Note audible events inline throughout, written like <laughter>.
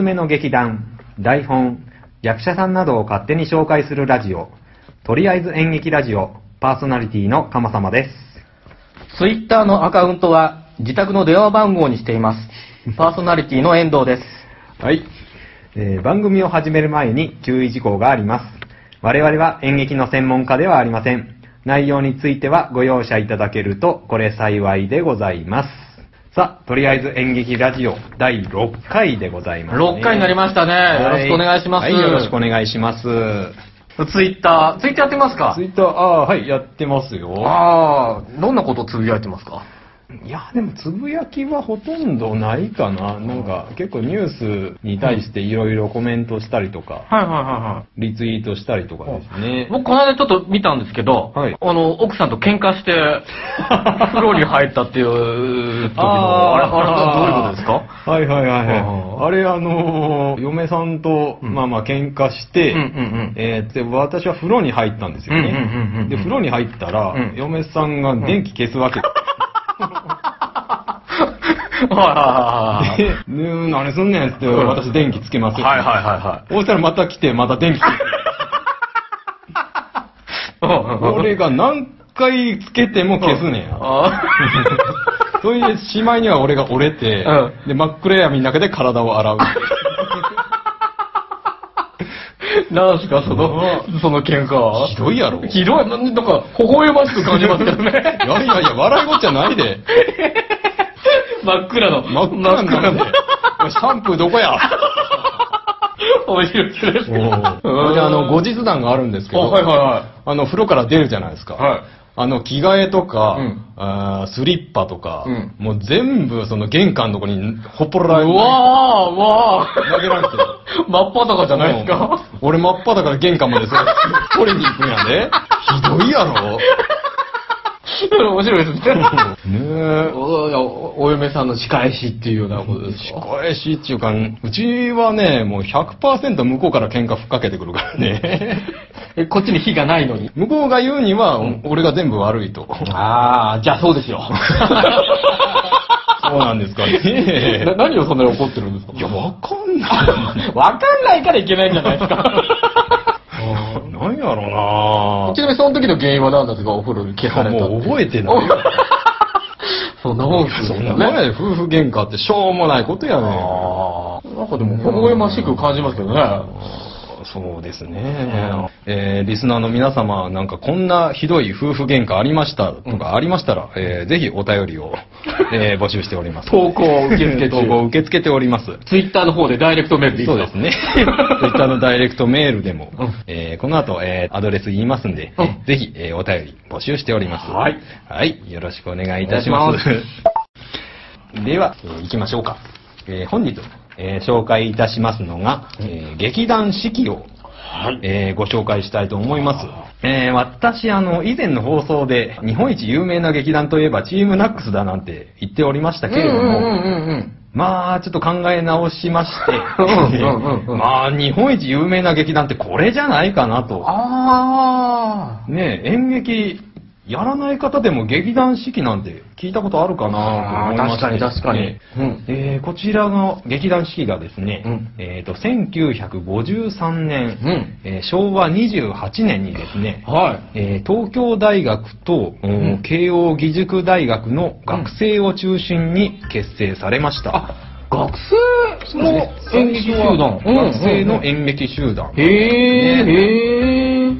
すすめの劇団、台本、役者さんなどを勝手に紹介するラジオ、とりあえず演劇ラジオ、パーソナリティの鎌様です。ツイッターのアカウントは自宅の電話番号にしています。パーソナリティの遠藤です。はい。えー番組を始める前に注意事項があります。我々は演劇の専門家ではありません。内容についてはご容赦いただけるとこれ幸いでございます。さあ、とりあえず演劇ラジオ第6回でございます、6回になりましたね。よろしくお願いします。はい、よろしくお願いします。ツイッター、ツイッターやってますか？ツイッター、ああー、はい、やってますよ。ああ、どんなことをつぶやいてますか？いや、でも、つぶやきはほとんどないかな。なんか、結構ニュースに対していろいろコメントしたりとか、はいはいはいはい。リツイートしたりとかですね。僕、この間ちょっと見たんですけど、はいあの、奥さんと喧嘩して、風呂に入ったっていう時の、<laughs> あれ、あれはどういうことですか？はいはいはいあはい。あれ、あのー嫁さんと、うんまあまあ喧嘩して、うんうんうんえーで、私は風呂に入ったんですようんうんうんうんね。で、風呂に入ったら、うん嫁さんが電気消すわけ。<laughs> はいはいで、ねえ何すんねんって、うん私電気つけますよ。はいはいはいはそしたらまた来て、また電気つけいはい。俺が何回つけても消すねんや。あそれで、しまいには俺が折れて、うで、真っ暗闇の中で体を洗う。ーなんすか、その、その喧嘩は？ひどいやろ。ひどい、なんか、微笑ましく感じますけどね。いやいやいや、笑いごっちゃないで。<laughs> 真っ暗の。真っ暗になるで。シャンプーどこや？面白いですね。それで、あの、後日談があるんですけど、あはいはいはいあの、風呂から出るじゃないですか。はいあの、着替えとか、うんあースリッパとか、うんもう全部、その玄関のとこにほっぽらうわー、わー。投げられてる。真っ裸じゃないですか？うん俺真っ裸から玄関までそれ取りに行くんやで。ひどいやろ面白いですね。<laughs> ねえ。おお嫁さんの仕返しっていうようなことです仕か。返しっていうか、うちはね、もう100%向こうから喧嘩ふっかけてくるからね。<laughs> え、こっちに火がないのに？向こうが言うには、俺が全部悪いと。ああ、じゃあそうですよ。<laughs> そうなんですかなね。何をそんなに怒ってるんですか？いや、わかんない。わかんないからいけないんじゃないですか。その時の原因は何だったかお風呂に消さなれた。もう覚えてない。<laughs> そんなもんですそよんなもん夫婦喧嘩ってしょうもないことやねなんかでも、微笑ましく感じますけどね。そうですね。えー、リスナーの皆様、なんかこんなひどい夫婦喧嘩ありましたとかありましたら、えー、ぜひお便りを、えー、募集しております。投稿を受け付け <laughs> 投稿を中。受け付けております。ツイッターの方でダイレクトメールでいいそうですね。Twitter のダイレクトメールでも、うんえーこの後、えーアドレス言いますんで、うんぜひ、えーお便り募集しております。はい。はい。よろしくお願いいたします。<laughs> では、えー行きましょうか。えー本日、えー紹介いたしますのが、えー劇団四季を、はい。えーご紹介したいと思います。えー私、あの、以前の放送で、日本一有名な劇団といえばチームナックスだなんて言っておりましたけれども、うんうんうんうん。まあ、ちょっと考え直しましてまあ、日本一有名な劇団ってこれじゃないかなと。あねえ演劇やらない方でも劇団四季なんて聞いたことあるかなと思いまして、あー確かに確かにねうんえーこちらの劇団四季がですね、うんえっ、と、1953年、うんえー昭和28年にですね、あ。はい。えー東京大学と、おん慶応義塾大学の学生を中心に結成されました。あ、学生の演劇集団。学生の演劇集団。へえ、へえ。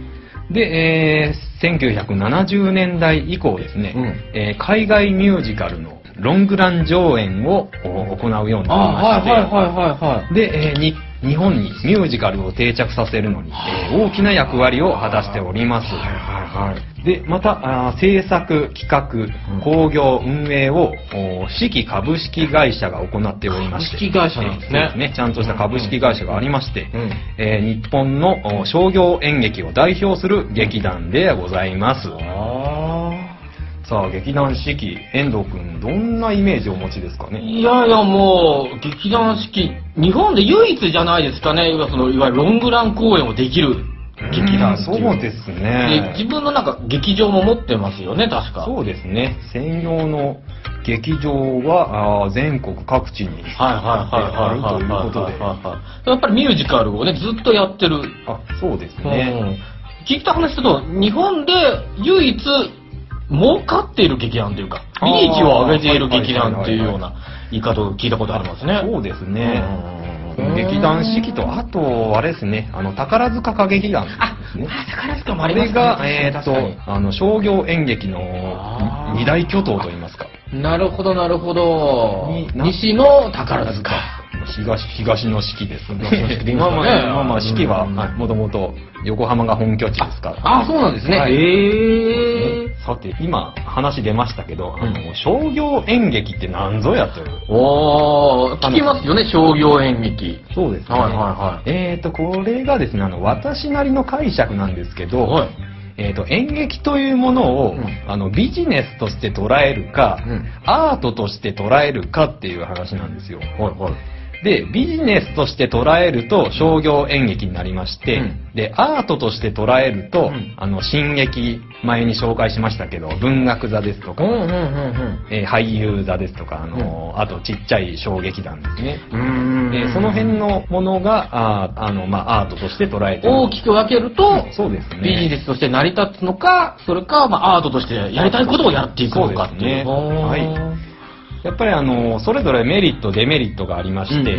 で、えー1970年代以降ですね、うんえー海外ミュージカルのロングラン上演をお行うようになりあ、まして、はいはいはいはいはい。で、えーに日本にミュージカルを定着させるのに、えー大きな役割を果たしております。はいはい。で、また、制作、企画、興行、運営を、お四季株式会社が行っておりまして。株式会社なんですねね。ちゃんとした株式会社がありまして、うんえー日本のお商業演劇を代表する劇団でございます。あさあ、劇団四季、遠藤くん、どんなイメージをお持ちですかあ。ね？いやいやもう、劇団四季、日本で唯一じゃないですかね。いわそのいわゆるロングラン公演をできる劇団。そうですでね。自分のなんか劇場も持ってますよね、確か。そうですね。専用の劇場はあー全国各地にはいはいはいはいあるということで。はい。やっぱりミュージカルをね、ずっとやってる。あ、そうですうね。ん聞いた話すると、日本で唯一儲かっている劇団というか、あー利益を上げている劇団っていうような言い方を聞いたことありますね。そうですね。うん劇団四季と、あと、あれですね、あの、宝塚歌劇団ね。あ、宝塚もあありますね。れが、えーっとあの、商業演劇のあー二大巨頭といいますか。なるほど、なるほど西の宝塚。東、東の四季ですね。<laughs> 東の四季でいいんですまあかねまあ、まあまあ、四季は、もともと横浜が本拠地ですから。あ、そうなんですね。はいへえ。さて、今話出ましたけど、あうんの、商業演劇って何ぞやという。おー、聞きますよね、商業演劇。そうですね。はいはいはいえーと、これがですね、あの、私なりの解釈なんですけど、はいえーと、演劇というものを、うんあの、ビジネスとして捉えるか、うんアートとして捉えるかっていう話なんですよ。はいはい。で、ビジネスとして捉えると商業演劇になりまして、うんで、アートとして捉えると、うんあの、新劇、前に紹介しましたけど、文学座ですとか、うんうんうんえー俳優座ですとか、あの、あとちっちゃい小劇団ですね。うん。うーその辺のものが、あーあの、まあ、アートとして捉えてる大きく分けると、そうですね。ビジネスとして成り立つのか、それか、まあ、アートとしてやりたいことをやっていくのかっていう。そうですねはいやっぱりあの、それぞれメリット、デメリットがありまして、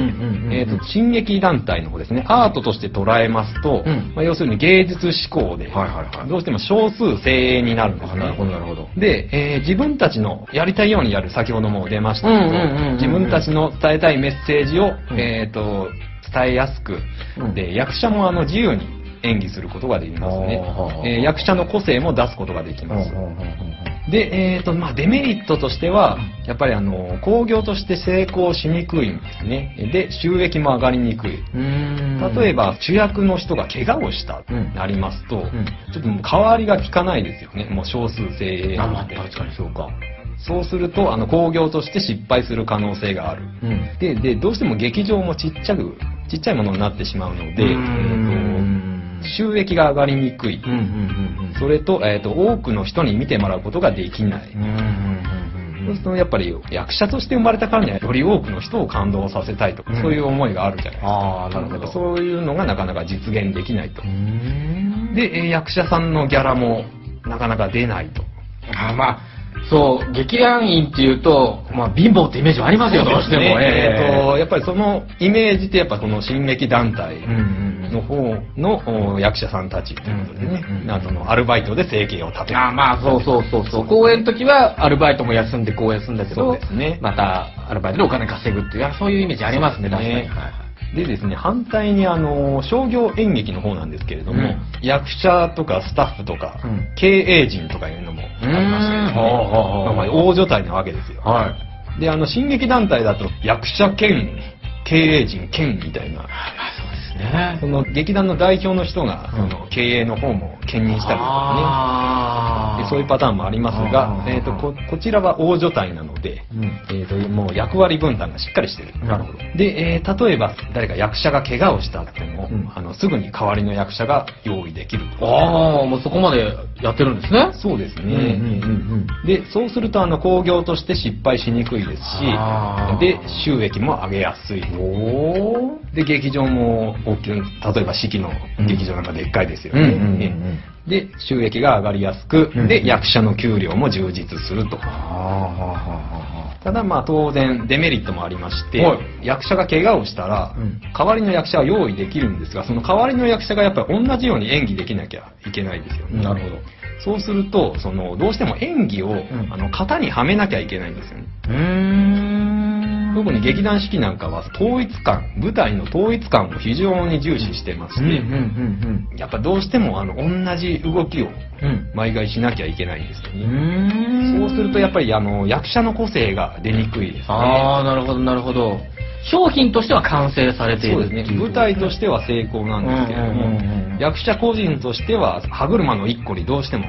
えっ、と、新劇団体の方ですね、アートとして捉えますと、うん。まあ、要するに芸術志向で、はいはいはい。どうしても少数精鋭になるんですね。あなるほどなるほど。で、えー自分たちのやりたいようにやる、先ほども出ましたけど、自分たちの伝えたいメッセージを、うん。えっ、と、伝えやすく、うん。で、役者もあの、自由に演技することができますね。えー役者の個性も出すことができます。うんうんうんうんで、えっ、と、まあ、デメリットとしては、やっぱりあの、工業として成功しにくいんですね。で、収益も上がりにくい。うーん例えば、主役の人が怪我をしたとうんなりますと、んちょっともう代わりが効かないですよね。もう少数精鋭あ、なので。まあ確かにそうか。そうすると、あの、工業として失敗する可能性がある。うん。で、で、どうしても劇場もちっちゃく、ちっちゃいものになってしまうので、うーえんーと収益が上がりにくい。それと、えっ、と、多くの人に見てもらうことができない。そうするとやっぱり役者として生まれたからにはより多くの人を感動させたいとか、うんそういう思いがあるじゃないですか。なるほど。そういうのがなかなか実現できないとで、えー役者さんのギャラもなかなか出ないと。あまあ、そう、劇団員っていうと、まあ、貧乏ってイメージはありますよ、どうしても。ね。えーと、えやっぱりそのイメージってやっぱこの新劇団体の方のお役者さんたちっていうことでね。うんうんのアルバイトで生計を立てる。あまあ、そうそうそうそう。公演の時はアルバイトも休んで公演するんだけど、そうですね。またアルバイトでお金稼ぐっていう、そういうイメージありますね、確かに。はい。はいでですね、反対にあの、商業演劇の方なんですけれども、うん。役者とかスタッフとか、うん。経営陣とかいうのもありますね、うーんほうほうほうまあまあ大所帯なわけですよ。はい。で、あの、新劇団体だと役者兼経営陣兼みたいな、ですね。その劇団の代表の人が、うんその経営の方も兼任したりとかね、でそういうパターンもありますがえー、とここちらは大所帯なので、うんえー、ともう役割分担がしっかりしてる。なるほど。で、えー例えば誰か役者が怪我をしたっても、うんあのすぐに代わりの役者が用意できると。ああ、もうそこまでやってるんですね。そうですね。うんうんうんで、そうすると、あの、工業として失敗しにくいですしで、収益も上げやすい。おー。で、劇場も大きい、例えば四季の劇場なんかでっかいですよね。うんうんうんうんで、収益が上がりやすく、うんで、役者の給料も充実すると。あただまあ当然デメリットもありまして、はい役者が怪我をしたら、うん代わりの役者は用意できるんですが、その代わりの役者がやっぱり同じように演技できなきゃいけないですよね。なるほど。そうすると、その、どうしても演技を、んあの、型にはめなきゃいけないんですよね。特に劇団四季なんかは統一感、舞台の統一感を非常に重視してまして、うんうんうんやっぱどうしてもあの、同じ動きを。毎回しなきゃいけないんですようね。そうするとやっぱりあの、役者の個性が出にくいですね。ああ、なるほど、なるほど。商品としては完成されていそうですね。舞台としては成功なんですけれどもうんうんうんうん、役者個人としては歯車の一個にどうしても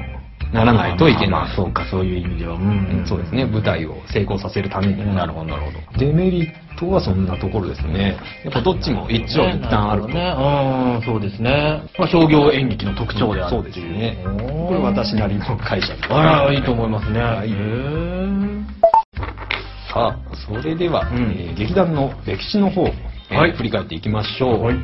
ならないといけない。まあまあそうか、そういう意味では。ううんそうですね。舞台を成功させるために。なるほど、なるほど。デメリッとはそんなところですね。やっぱどっちも一長一短あると。ね。うん、そうですね。まあ、商業演劇の特徴であるそうですね。これ私なりの解釈ねあら、いいと思いますね。はいへーさあ、それでは、うんえー劇団の歴史の方、えーはい。振り返っていきましょう。はい。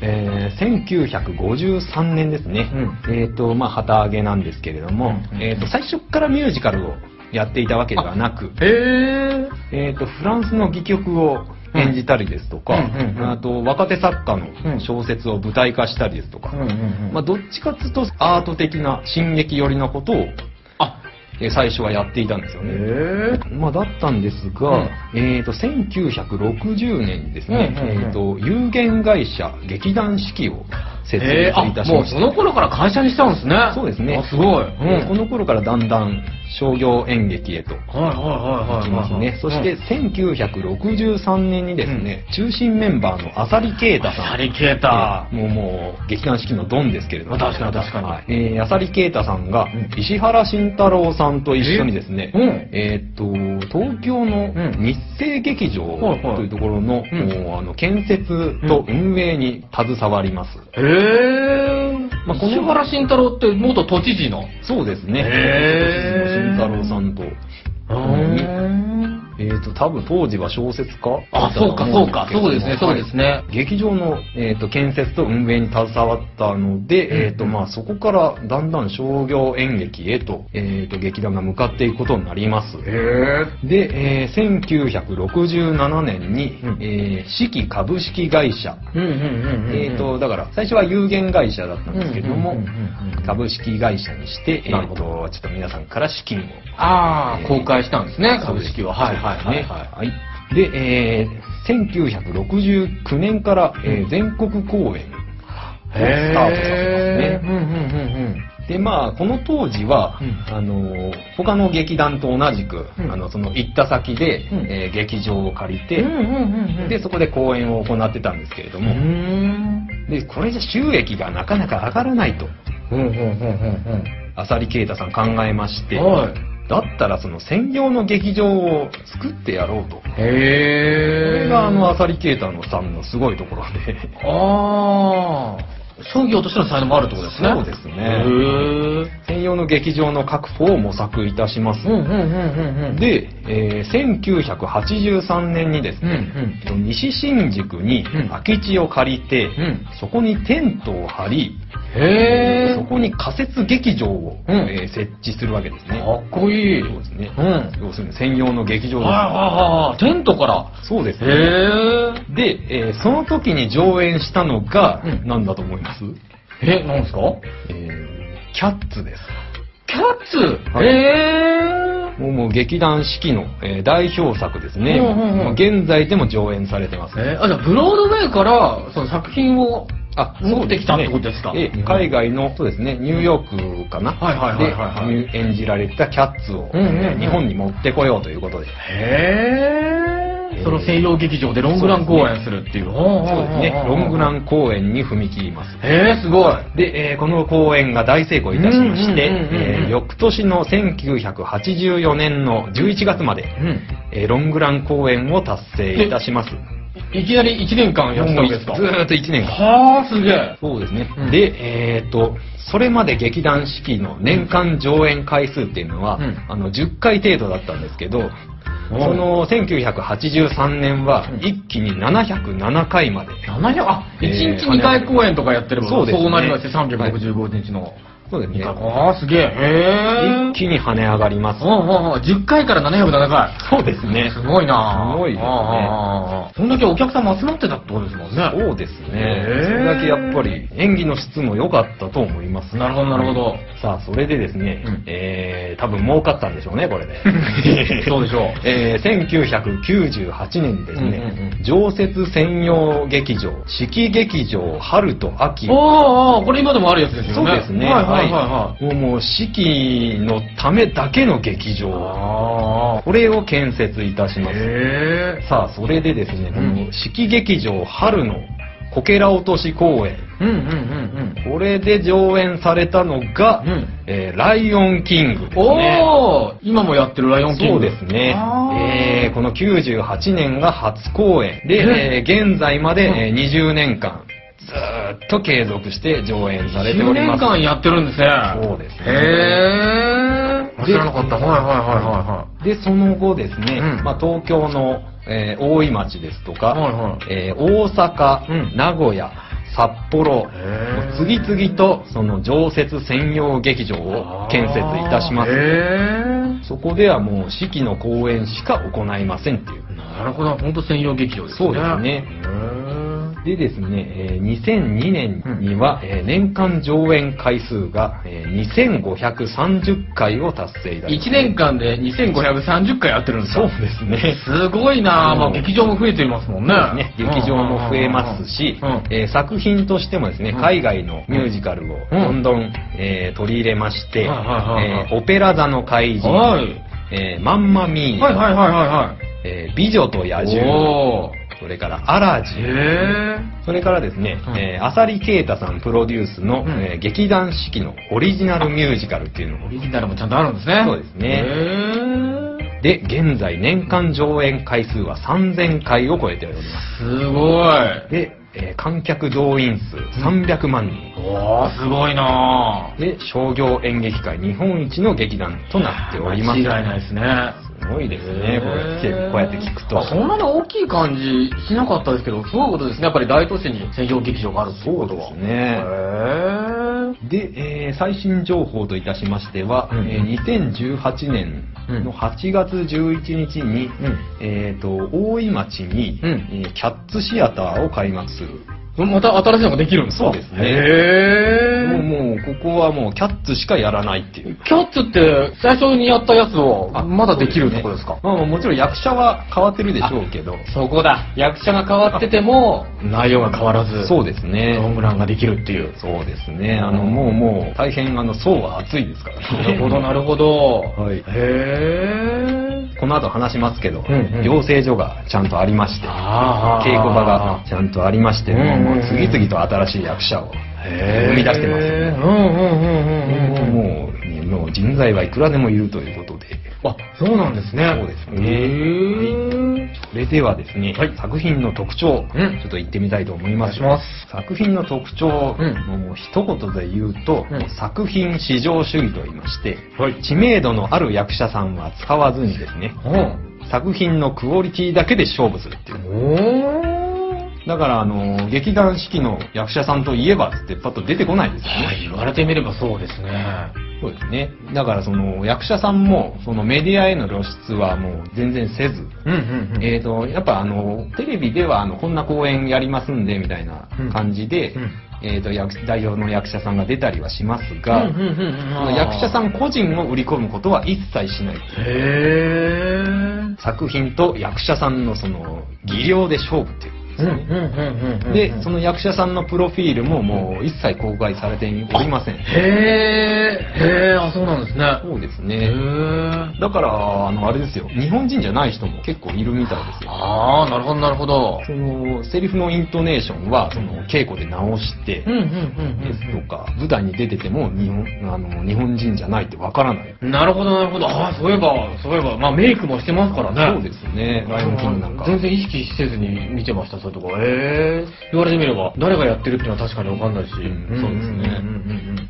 えー1953年ですね。うえっ、と、まあ、旗揚げなんですけれども、うんうんえっ、と、最初からミュージカルをやっていたわけではなく、へえっ、と、フランスの戯曲を演じたりですとか、うんうんうんあと、若手作家うん。の小説を舞台化したりですとか、うんうんうんまあ、どっちかというとアート的な進撃寄りなことを、あ、えー最初はやっていたんですよね。へまあ、だったんですが、うんえっ、と、1960年にですね、うんうんうんえっ、と、有限会社劇団四季を設立いたしもうました。その頃から会社にしたんですね。そうですねあすごい。うん。えーこの頃からだんだん商業演劇へと。行きますね。そして、1963年にですね、中心メンバーの浅利啓太さん。ハリケータえーもうもう、劇団四季のドンですけれども。まあ確かに確かにはいえー、浅利啓太さんがうん、石原慎太郎さんと一緒にですね、えうんえーっと、東京のうん日生劇場というところの、うんもうあの建設と運営に携わります。へー。まあこ原慎太郎って元都知事の。そうですね。へー慎太郎さんと、えーっと、多分当時は小説家あ、そうかそうか。そうですね、そうですね。劇場の、えー、と建設と運営に携わったので、うんえーとまあ、そこからだんだん商業演劇へと,、えー、と劇団が向かっていくことになります。へー。で、えー1967年に、うんえー四季株式会社。えー、とだから最初は有限会社だったんですけども、株式会社にして、えー、なるほとちょっと皆さんから資金をああ、えー公開したんですね、株式は。はいはいはいははい。で、えー1969年から、えー全国公演をい。スタートさせますね。うんうんうんで、まあ、この当時は、うんあの、他の劇団と同じく、うんあの、その行った先で、うんえー劇場を借りて、うん。うんうんうんうん。で、そこで公演を行ってたんですけれどうも、ん。で、これじゃ収益がなかなか上がらないと、うんうんうんうん浅利啓太さん考えまして、うん。はい。だったらその専用の劇場を作ってやろうと。こへえ。れがあの、浅利啓太のさんのすごいところで。ああ。商業としての才能もあるってことですね。そうですね。専用の劇場の確保を模索いたします。で、えー1983年にですうんうね、ん。西新宿にうん空き地を借りて、うんそこにテントを張り、へえ。そこに仮設劇場を、うんえー設置するわけですね。かっこいい。そうですね。うん。要するに専用の劇場はいはいはいはい。テントから。へそうですね。え。で、えーその時に上演したのが、うん何だと思います、え、なんですか？えーキャッツです。キャッツ？はいへえ。もうもう劇団四季の、えー代表作ですね。うんうんうんもう現在でも上演されてます。えー、あ、じゃあ、ブロードウェイから、その作品を、あ持ってきたってことですか？ええ海外の、そうですね、ニューヨークかな、はいはいはいはいはいで演じられたキャッツを、うんうんうんえー日本に持ってこようということで。へえ。その西洋劇場でロングラン公演するっていう。そうですね、ロングラン公演に踏み切ります。へえ、すごい。で、えーこの公演が大成功いたしまして、翌年の1984年の11月まで、うん。えーロングラン公演を達成いたします。いきなり1年間やってたんですか？ずーっと1年間。はあ、すげえ。そうですね。うんで、えっ、と、それまで劇団四季の年間上演回数っていうのは、うんあの、10回程度だったんですけど、おその1983年はうん一気に707回まで。700、あ、えー1日2回公演とかやってれば、そうですねなりますよ、365日の。そうですね。ああ、すげえ。へえ。一気に跳ね上がります。うんうんうん。10回から707回。そうですね。すごいなすごいですねそんだけお客さんも集まってたってことですもんね。そうですね。それだけやっぱり演技の質も良かったと思います。なるほどなるほどさあ、それでですね、うんえー、多分儲かったんでしょうね、これで。<laughs> そうでしょうえー、1998年にですね、常設専用劇場、四季劇場春と秋。ああこれ今でもあるやつですよね。そうですね。はいはいはいはい。もうもう四季のためだけの劇場。ああ。これを建設いたします。へえ。さあ、それでですね、こうんの四季劇場春のこけら落とし公演。うんうんうんうん。これで上演されたのが、うんえーライオンキングですね。おー今もやってるライオンキンそうグ。ですね。えーこの98年が初公演で、えー現在まで、えー20年間、ずーっと継続して上演されてお10ります。年間やってるんですね。そうですねへー。知らなかった。はいはいはいはで、その後ですね、うんまあ、東京の、えー大井町ですとか、はいはいえー大阪、うん名古屋、札幌、次々とその常設専用劇場をい。建設いたします。そこではもう四季の公演しか行いませんっていう。なるほど。本当専用劇場ですね。そうですね。でですね、えー2002年には、えー年間上演回数が、えー2530回を達成いたしま1す。年間で2530回やってるんですか？そうですね。すごいなぁ。まあ。うん。劇場も増えていますもんね。ね、劇場も増えますし、うん。えー作品としてもですね、うん。海外のミュージカルをどんどん、えー取り入れまして、えーオペラ座の怪人、はい。えーマンマミーヤ、はいはいはいはいはい。えー美女と野獣。それからアラジン、へそれからですね、うんえー浅利啓太さんプロデュースの、うんえー劇団四季のオリジナルミュージカルっていうのー。オをリジナルもちゃんとあるんですね。そうですね。で、現在年間上演回数は3000回を超えております。すごい。で、えー観客動員数300万人。おー、すごいなぁ。で、商業演劇界日本一の劇団となっております。間違いないですね。すごいですね、こうやって、こうやって聞くと。あそんなに大きい感じしなかったですけど、すごいことですね。やっぱり大都市に専用劇場があるっていうことは。そうですね。で、えー最新情報といたしましては、うんえー2018年の8月11日に、うんえー、と大井町に、うんえーキャッツシアターを開幕する。また新しいのができるんですか？そうですねへー。もうもう、ここはもうキャッツしかやらないっていう。キャッツって最初にやったやつをあまだできるところですか？まあまあもちろん役者は変わってるでしょうけど。そこだ。役者が変わってても、内容が変わらず、そうですね。ロングランができるっていう。そうですね。あの、もうもう、大変あの、層は厚いですからね。なるほど、なるほど。はいへー。この後話しますけど、うんうん養成所がちゃんとありまして、稽古場がちゃんとありまして、もう次々と新しい役者を生み出してます。うんうんうんうんうん。もう、ねもう人材はいくらでもいるということで、あ、そうなんですね。そうですね。それではですね、はい。作品の特徴、うん。ちょっと言ってみたいと思います。お願いし作品の特徴、うん。もう一言で言うと、うん。作品至上主義と言いまして、はい。知名度のある役者さんは使わずにですね、作品のクオリティだけで勝負するっていう。だから、あの、劇団四季の役者さんといえばってパッと出てこないですよね。はい、言われてみればそうですね。そうですね。だから、その、役者さんも、そのメディアへの露出はもう全然せず、うんうんうん。えーと、やっぱあの、テレビではあの、こんな公演やりますんで、みたいな感じで、うんうんえーと、役代表の役者さんが出たりはしますが、うんうんうん役者さん個人を売り込むことは一切しない。へー。作品と役者さんのその、技量で勝負っていうですね。うんうんうんうんうん。で、その役者さんのプロフィールももう一切公開されておりません。へー。へー、あ、そうなんですね。そうですへね。ー。だから、あの、あれですよ。日本人じゃない人も結構いるみたいですよ。あー、なるほどなるほど。その、セリフのイントネーションは、その、稽古で直して、うんうんうんですとか、舞台に出てても、日本、あの、日本人じゃないってわからない。うん。なるほどなるほど。あー、そういえば、そういえば、まあメイクもしてますからね。そうですね。ライオンキングなんか。全然意識せずに見てました、そういうとこ。へー。言われてみれば、誰がやってるっていうのは確かにわかんないし。うん。そうですね。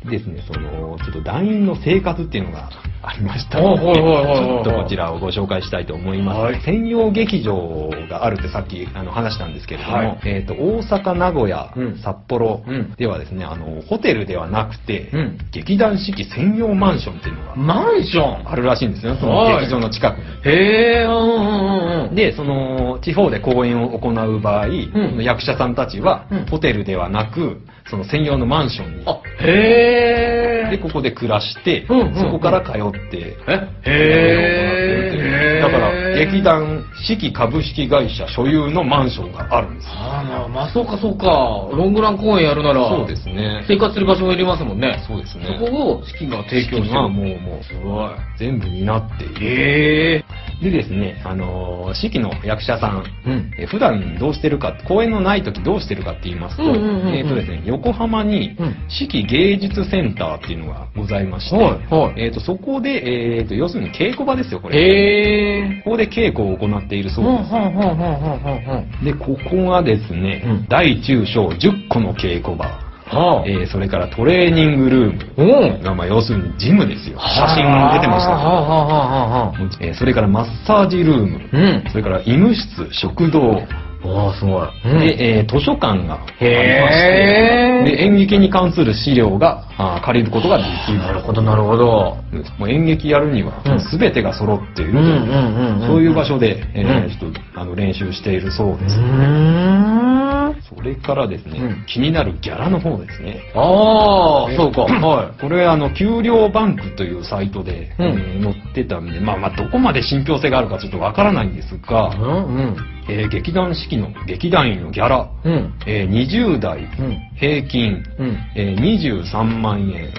ですね、その、ちょっと団員の生活っていうのがありましたので、はいはいはいはいはい。ちょっとこちらをご紹介したいと思います。はい。専用劇場があるってさっきあの話したんですけれども、はい。えっ、と、大阪、名古屋、うん札幌うん。ではですね、あの、ホテルではなくて、うん。劇団四季専用マンションっていうのがマンション？あるらしいんですよ、そのはい劇場の近くに。へー、うんうんうんうん。で、その、地方で公演を行う場合、ん。その役者さんたちは、うん。ホテルではなく、その専用のマンションに、あ、へー。で、ここで暮らして、うんうんうん。そこから通って、えへー。だから、劇団四季株式会社所有のマンションがあるんですよ。あーなまあそうかそうか。ロングラン公演やるなら、そうですね。生活する場所もいりますもんね。そうですね。そこを資金が提供してもう、もう、すごい。全部担っている。ええでですね、あのー、四季の役者さん、うんえー普段どうしてるか、公演のない時どうしてるかって言いますと、うんうんうんうんえっ、とですね、横浜にうん四季芸術センターっていうのがございまして、はいはいえっ、と、そこで、えっ、と、要するに稽古場ですよ、これ。へえ。ここで稽古を行っているそうです。で、ここがですね、うん大中小10個の稽古場、はえーそれからトレーニングルームうん。が、まあ、要するにジムですよ。写真出てましたけど。えーそれからマッサージルーム、うん。それから医務室、食堂、わあ、すごい。うんで、えー図書館がありまして、で演劇に関する資料があー借りることができる。なるほど、なるほど。もう演劇やるにはうん、すべてが揃っているという、そういう場所で、えーうんちょっとあの練習しているそううです。ーん。それからですね、うん気になるギャラの方ですね。ああ、そうか。はこれあの、給料バンクというサイトで、うんえー載ってたんで、まあまあ、どこまで信憑性があるかちょっとわからないんですがい。、うんうん。えー劇団四季の劇団員のギャラ、うん。えー20代うん。平均、うん。えー23万円、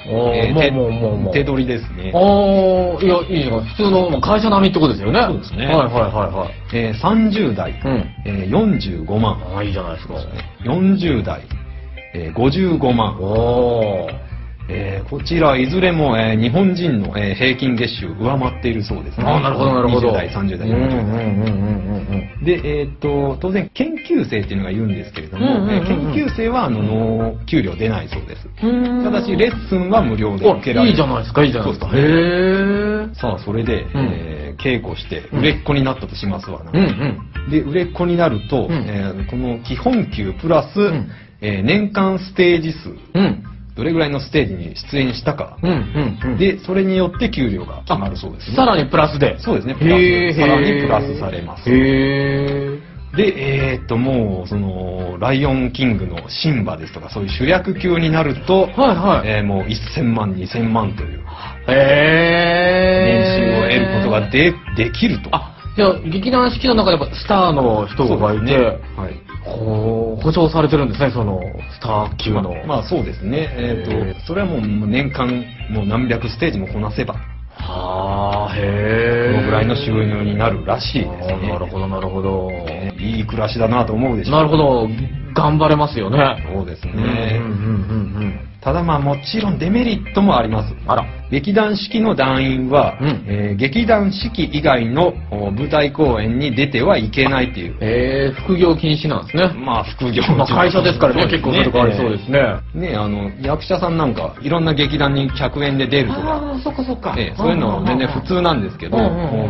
手もうもうもうもう手取りですねあ。あ、いや、いいじゃん。普通のまあ会社並みってことですよね。そうですねはいはいはいはい。えー30代、うん。えー45万、ああ、いいじゃないですか。40代、えー55万、おー。えーこちらいずれも、えー日本人の、えー平均月収上回っているそうですね。ああ、なるほどなるほど。20代、30代、40代。で、えっ、と、当然、研究生っていうのがいるんですけれども、うんうんうん研究生は、あの、の給料出ないそうです。うん。ただし、レッスンは無料で受けらおれる。いいじゃないですか、いいじゃないですか。そうへ。さあ、それで、んえー稽古して、売れっ子になったとしますわな。うんうん。で、売れっ子になると、うんえーこの基本給プラス、んえー年間ステージ数、うん。どれぐらいのステージに出演したか、うんうんうん。、で、それによって給料が決まるそうですね。さらにプラスで。そうですねプラスさらにプラスされますへえ。で、えーっと、もう、その、ライオンキングのシンバですとか、そういう主役級になると、はいはい。えーもう1000万、2000万というへ年え。収を得ることがでできると。あ、じゃあ、劇団四季の中でやっぱスターの人がいて、ねはい。こう、保証されてるんですね、その、スター級の。まあそうですね。えへーっと、それはもう年間、もう何百ステージもこなせば、はあ、へえ。このぐらいの収入になるらしいですね。なるほど、なるほど。ねいい暮らしだなと思うでしょう。なるほど、頑張れますよね。そうですね。うんうんうんうんただまあもちろんデメリットもあります。あら。劇団四季の団員は、うんえー劇団四季以外のお舞台公演に出てはいけないっていう。えー、副業禁止なんですね。まあ副業まあ会社ですからね、そう結構そういうとこありそうですね。ね、あの、役者さんなんか、いろんな劇団に客演で出るとか、ああ、そっかそっか。ええそういうのは全然普通なんですけど、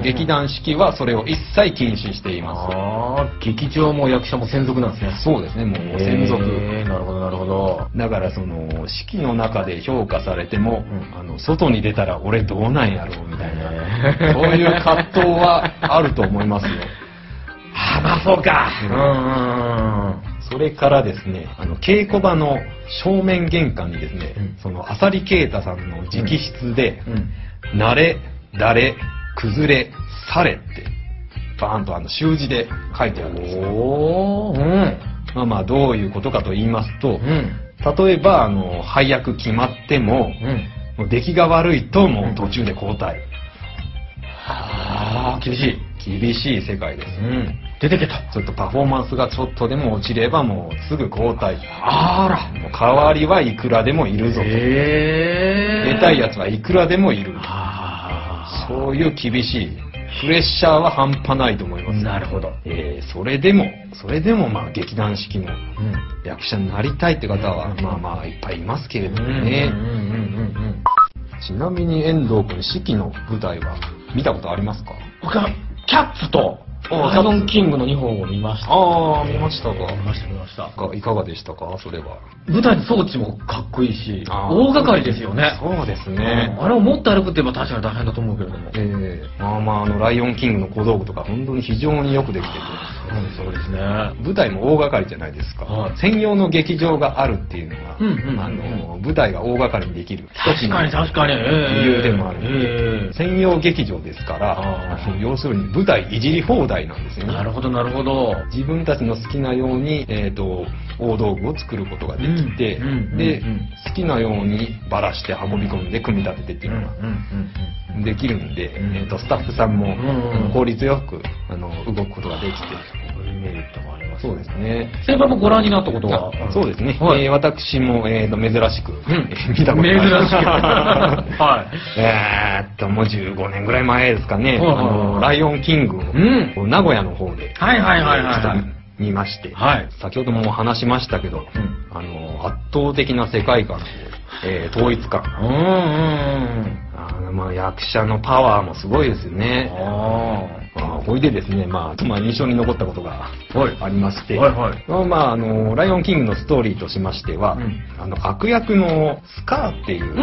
劇団四季はそれを一切禁止していまああ、劇場も役者も専属なんですね。す。そうですね、もう専属。えー、なるほど、なるほど。だからその、式の中で評価されても、うんあの、外に出たら俺どうなんやろうみたいへな、ーそういう葛藤はあると思いますよ。あ、まあそうか。うんうん。それからですね、あの、稽古場の正面玄関にですね、うんその、浅利啓太さんの直筆で、うん。慣れ、誰、崩れ、されって、バーンとあの、習字で書いてあるんですよ。おー、うん。まあまあ、どういうことかと言いますと、うん。例えば、あの、配役決まっても、うん。もう出来が悪いともう途中で交代。ああ、厳しい。厳しい世界です。うん。出てけと。ちょっとパフォーマンスがちょっとでも落ちればもうすぐ交代。あら。もう代わりはいくらでもいるぞと。へえ。出たいやつはいくらでもいる。あそういう厳しい。プレッシャーは半端ないと思います。なるほど。えーそれでも、それでもまあ劇団四季のうん。役者になりたいって方は、うんまあまあいっぱいいますけれどもうんね。うんうんうんちなみに遠藤君、四季の舞台は見たことありますか？僕は、キャッツと、あライオンキングの2本を見ました。ああ、見ましたか。見ました、見ました。かいかがでしたか？それは。舞台の装置もかっこいいし、大掛かりですよね。そうですうんね。あれを持って歩くって言えば確かに大変だと思うけれども。ええまあまあ、あの、ライオンキングの小道具とか本当に非常によくできてて。そうそうですね。舞台も大掛かりじゃないですか、はい専用の劇場があるっていうのが、うんうんうんうんあの舞台が大掛かりにできる。確かに確かに。理由でもある。専用劇場ですから要するに舞台いじり放題なんですよね。なるほど、なるほど。自分たちの好きなように、えー、と大道具を作ることができて、うんうんで好きなようにばらして運び込んで組み立ててっていうのがうんできるんで、うん。えーとスタッフさんも、効率よくあの動くことができて、いうメリットがあります。そうですね。先輩もご覧になったことは？あそうですね。はい。えー私も、えーと珍しく、ん。え <laughs> ー見たことがあります。珍しく。<laughs> はい。えーっと、もう15年ぐらい前ですかね、はいはいはいあの、ライオンキングを、う名古屋の方で、はいはいはいはいはい見まして、はい。先ほども話しましたけど、ん。あの、圧倒的な世界観と、えー統一感。うんうんうん。あのまあ、役者のパワーもすごいですよね。あまあ、ほいでですね、まあ、まあ、印象に残ったことがはい。ありまして、はいはい。まあまあ、あの、ライオンキングのストーリーとしましては、うん。あの、悪役のスカーっていう。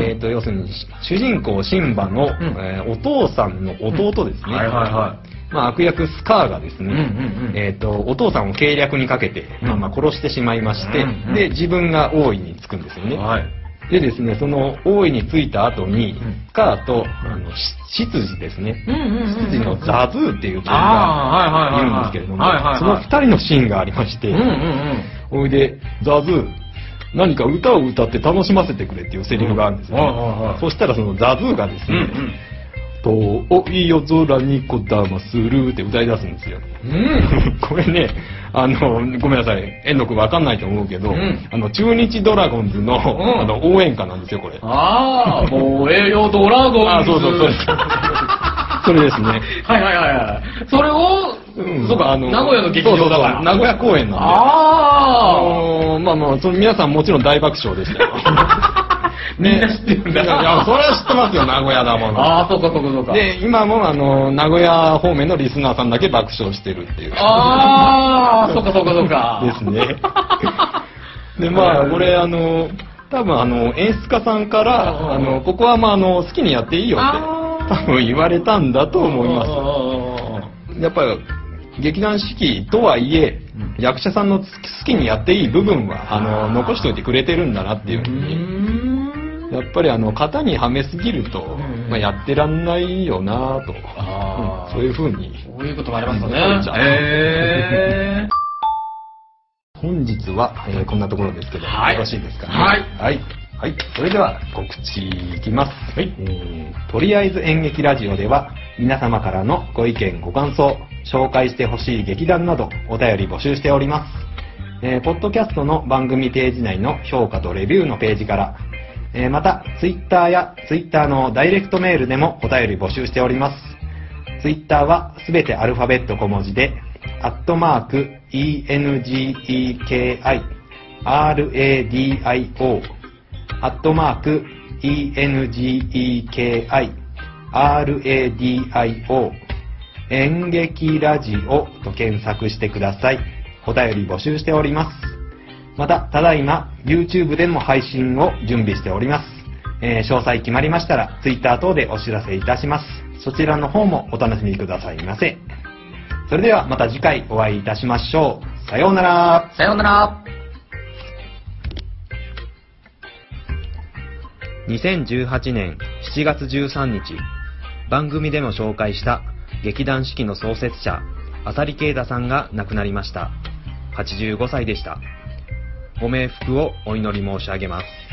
えー、と要するに主人公シンバの、ん。えーお父さんの弟ですね、はいはいはまあ、悪役スカーがですね、うんうんうん。えー、とお父さんを計略にかけて、うん。まあ、まあ殺してしまいまして、うんうんで自分が王位につくんですよね、はい。でですねその王位についた後に、ん。スカーとあのし執事ですね、うんうんうんうん。執事のザズーっていう人がいるんですけれども、その二人のシーンがありまして、うんうんうん。おいで、ザズー、何か歌を歌って楽しませてくれっていうセリフがあるんですよ、ね。はいはいはい。そしたらそのザズーがですね、うん遠い夜空にこだまするって歌い出すんですよ。うん。<laughs> これね、あの、ごめんなさい、遠藤くんわかんないと思うけど、うんあの、中日ドラゴンズの、んあの、応援歌なんですよ、これ。ああ、燃えよドラゴンズ。あ、そうそうそう。<laughs> それですね。はいはいはいはい。それを、うんそうか、名古屋の劇場だそうそうから。そう名古屋公演なんで。ああのーまあまあ、その皆さんもちろん大爆笑でしたよ。<laughs> あ。<laughs> みんな知ってるんだ。いやいや、それは知ってますよ、名古屋だもの。ああ、そうかそうかそうか。で、今もあの、名古屋方面のリスナーさんだけ爆笑してるっていう。ああ、そうかそうかそうか。<laughs> ですね。で、まあ、これ、あの、多分あの、演出家さんから、うんあの、ここはまあ、あの、好きにやっていいよって、多分言われたんだと思いま。す。やっぱり、劇団四季とはいえ、うん役者さんの好きにやっていい部分は、あの、残しておいてくれてるんだなっていううふうに。ん。やっぱりあの、型にはめすぎると、うんまあ、やってらんないよなと、うんそういうふうに。そういうことがありますかうんね。じゃあへ <laughs> 本日は、えーこんなところですけど、はいよろしいですかね？はいはい。はい。それでは告知いきます。はいえーとりあえず演劇ラジオでは、皆様からのご意見、ご感想、紹介してほしい劇団など、お便り募集しております。えーポッドキャストの番組ページ内の評価とレビューのページから、えーまた、ツイッターやツイッターのダイレクトメールでもお便り募集しております。ツイッターはすべてアルファベット小文字で、アットマーク、ENGEKI、RADIO、アットマーク、ENGEKI、RADIO、演劇ラジオと検索してください。お便り募集しております。また、ただいま、YouTube でも配信を準備しております。えー詳細決まりましたら、Twitter 等でお知らせいたします。そちらの方もお楽しみくださいませ。それではまた次回お会いいたしましょう。さようなら。さようなら。2018年7月13日、番組でも紹介した劇団四季の創設者、浅利慶太さんが亡くなりました。85歳でした。ご冥福をお祈り申し上げます。